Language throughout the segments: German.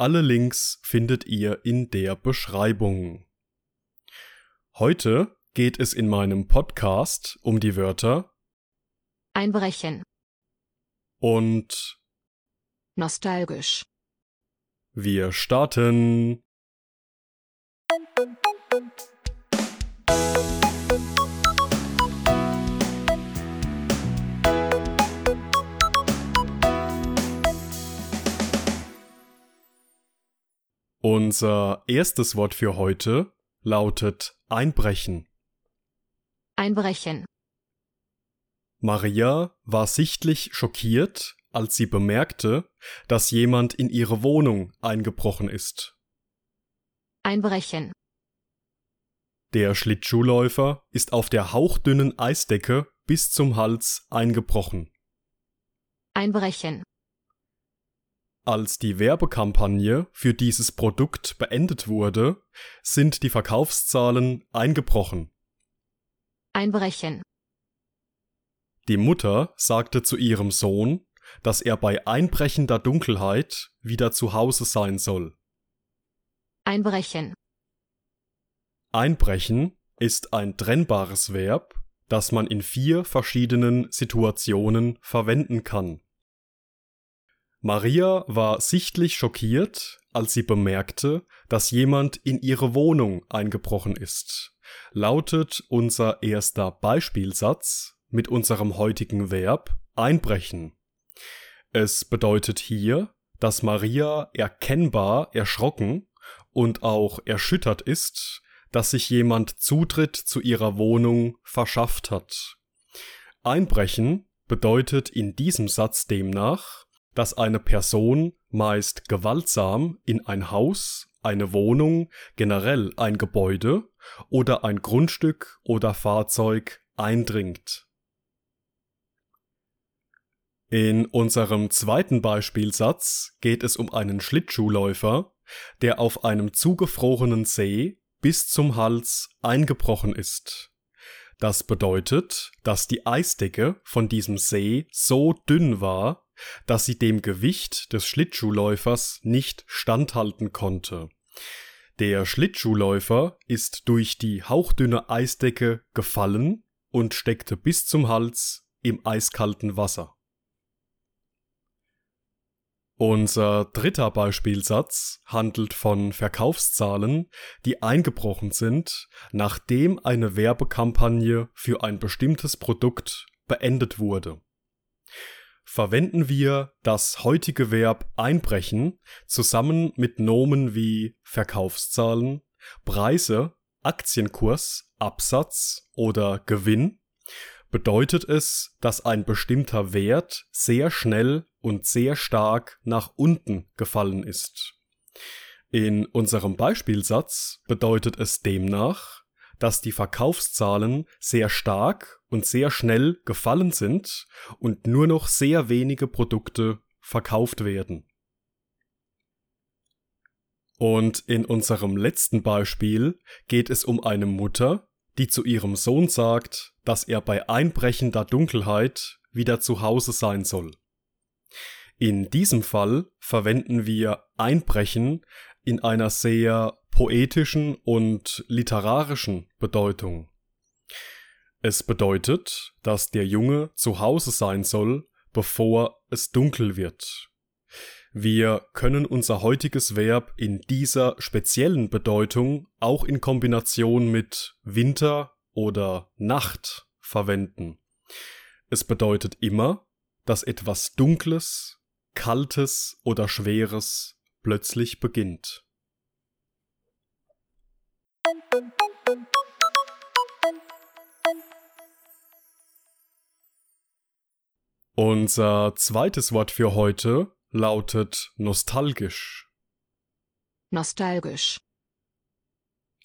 Alle Links findet ihr in der Beschreibung. Heute geht es in meinem Podcast um die Wörter Einbrechen, und nostalgisch, wir starten. Unser erstes Wort für heute lautet Einbrechen. Einbrechen, Maria war sichtlich schockiert, als sie bemerkte, dass jemand in ihre Wohnung eingebrochen ist. Einbrechen, Der Schlittschuhläufer ist auf der hauchdünnen Eisdecke bis zum Hals eingebrochen. Einbrechen, Als die Werbekampagne für dieses Produkt beendet wurde, sind die Verkaufszahlen eingebrochen. Einbrechen, Die Mutter sagte zu ihrem Sohn, dass er bei einbrechender Dunkelheit wieder zu Hause sein soll. Einbrechen, Einbrechen ist ein trennbares Verb, das man in vier verschiedenen Situationen verwenden kann. Maria war sichtlich schockiert, als sie bemerkte, dass jemand in ihre Wohnung eingebrochen ist. Lautet unser erster Beispielsatz mit unserem heutigen Verb einbrechen. Es bedeutet hier, dass Maria erkennbar erschrocken und auch erschüttert ist, dass sich jemand Zutritt zu ihrer Wohnung verschafft hat. Einbrechen bedeutet in diesem Satz demnach, dass eine Person meist gewaltsam in ein Haus, eine Wohnung, generell ein Gebäude oder ein Grundstück oder Fahrzeug eindringt. In unserem zweiten Beispielsatz geht es um einen Schlittschuhläufer, der auf einem zugefrorenen See bis zum Hals eingebrochen ist. Das bedeutet, dass die Eisdecke von diesem See so dünn war, dass sie dem Gewicht des Schlittschuhläufers nicht standhalten konnte. Der Schlittschuhläufer ist durch die hauchdünne Eisdecke gefallen und steckte bis zum Hals im eiskalten Wasser. Unser dritter Beispielsatz handelt von Verkaufszahlen, die eingebrochen sind, nachdem eine Werbekampagne für ein bestimmtes Produkt beendet wurde. Verwenden wir das heutige Verb einbrechen zusammen mit Nomen wie Verkaufszahlen, Preise, Aktienkurs, Absatz oder Gewinn, bedeutet es, dass ein bestimmter Wert sehr schnell und sehr stark nach unten gefallen ist. In unserem Beispielsatz bedeutet es demnach, dass die Verkaufszahlen sehr stark und sehr schnell gefallen sind und nur noch sehr wenige Produkte verkauft werden. Und in unserem letzten Beispiel geht es um eine Mutter, die zu ihrem Sohn sagt, dass er bei einbrechender Dunkelheit wieder zu Hause sein soll. In diesem Fall verwenden wir einbrechen in einer sehr poetischen und literarischen Bedeutung. Es bedeutet, dass der Junge zu Hause sein soll, bevor es dunkel wird. Wir können unser heutiges Verb in dieser speziellen Bedeutung auch in Kombination mit Winter oder Nacht verwenden. Es bedeutet immer, dass etwas Dunkles, Kaltes oder Schweres plötzlich beginnt. Unser zweites Wort für heute lautet nostalgisch. nostalgisch,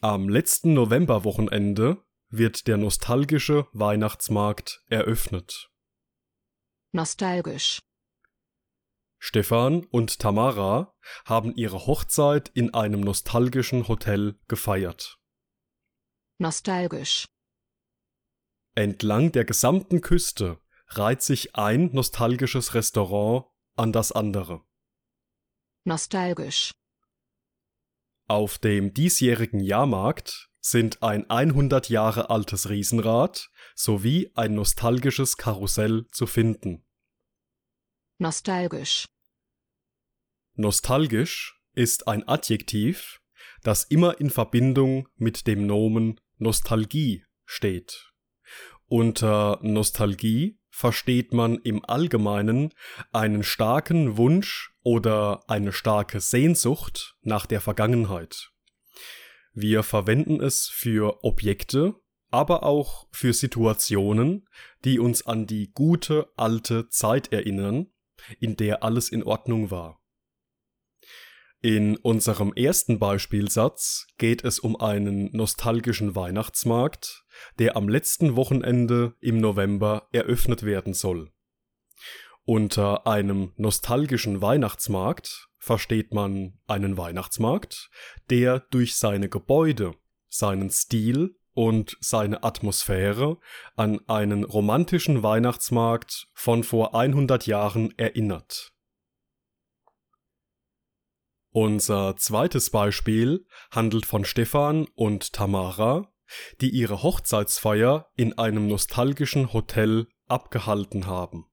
Am letzten Novemberwochenende wird der nostalgische Weihnachtsmarkt eröffnet. Nostalgisch. Stefan und Tamara haben ihre Hochzeit in einem nostalgischen Hotel gefeiert. Nostalgisch. Entlang der gesamten Küste reiht sich ein nostalgisches Restaurant an das andere. Nostalgisch. Auf dem diesjährigen Jahrmarkt sind ein 100 Jahre altes Riesenrad sowie ein nostalgisches Karussell zu finden. Nostalgisch. Nostalgisch ist ein Adjektiv, das immer in Verbindung mit dem Nomen Nostalgie steht. Unter Nostalgie versteht man im Allgemeinen einen starken Wunsch oder eine starke Sehnsucht nach der Vergangenheit. Wir verwenden es für Objekte, aber auch für Situationen, die uns an die gute alte Zeit erinnern, in der alles in Ordnung war. In unserem ersten Beispielsatz geht es um einen nostalgischen Weihnachtsmarkt, der am letzten Wochenende im November eröffnet werden soll. Unter einem nostalgischen Weihnachtsmarkt versteht man einen Weihnachtsmarkt, der durch seine Gebäude, seinen Stil und seine Atmosphäre an einen romantischen Weihnachtsmarkt von vor 100 Jahren erinnert. Unser zweites Beispiel handelt von Stefan und Tamara, die ihre Hochzeitsfeier in einem nostalgischen Hotel abgehalten haben.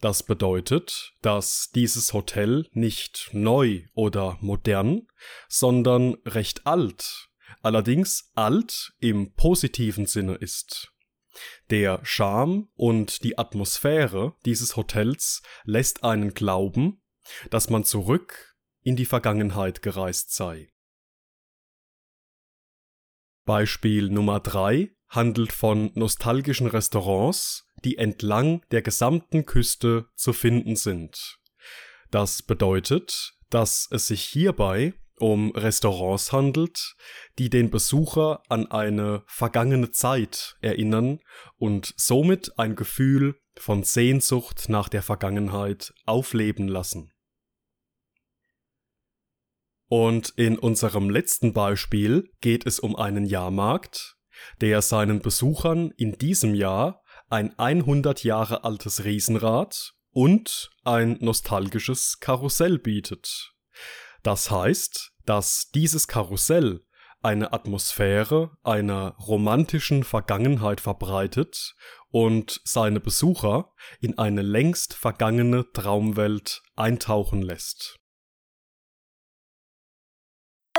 Das bedeutet, dass dieses Hotel nicht neu oder modern, sondern recht alt, allerdings alt im positiven Sinne ist. Der Charme und die Atmosphäre dieses Hotels lässt einen glauben, dass man zurück in die Vergangenheit gereist sei. Beispiel Nummer 3 handelt von nostalgischen Restaurants, die entlang der gesamten Küste zu finden sind. Das bedeutet, dass es sich hierbei um Restaurants handelt, die den Besucher an eine vergangene Zeit erinnern und somit ein Gefühl von Sehnsucht nach der Vergangenheit aufleben lassen. Und in unserem letzten Beispiel geht es um einen Jahrmarkt, der seinen Besuchern in diesem Jahr ein 100 Jahre altes Riesenrad und ein nostalgisches Karussell bietet. Das heißt, dass dieses Karussell eine Atmosphäre einer romantischen Vergangenheit verbreitet und seine Besucher in eine längst vergangene Traumwelt eintauchen lässt.